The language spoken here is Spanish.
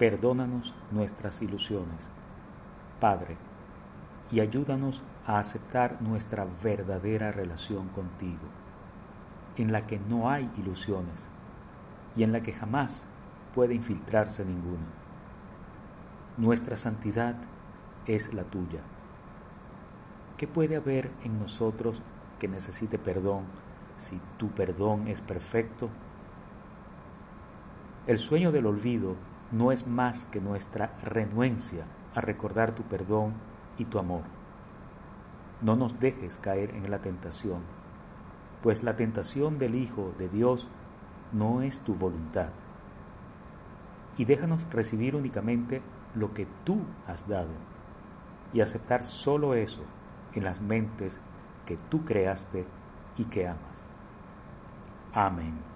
perdónanos nuestras ilusiones, Padre, y ayúdanos a aceptar nuestra verdadera relación contigo, en la que no hay ilusiones y en la que jamás puede infiltrarse ninguna. Nuestra santidad es la tuya. ¿Qué puede haber en nosotros que necesite perdón si tu perdón es perfecto? El sueño del olvido no es más que nuestra renuencia a recordar tu perdón y tu amor. No nos dejes caer en la tentación, pues la tentación del Hijo de Dios no es tu voluntad. Y déjanos recibir únicamente lo que tú has dado y aceptar solo eso en las mentes que tú creaste y que amas. Amén.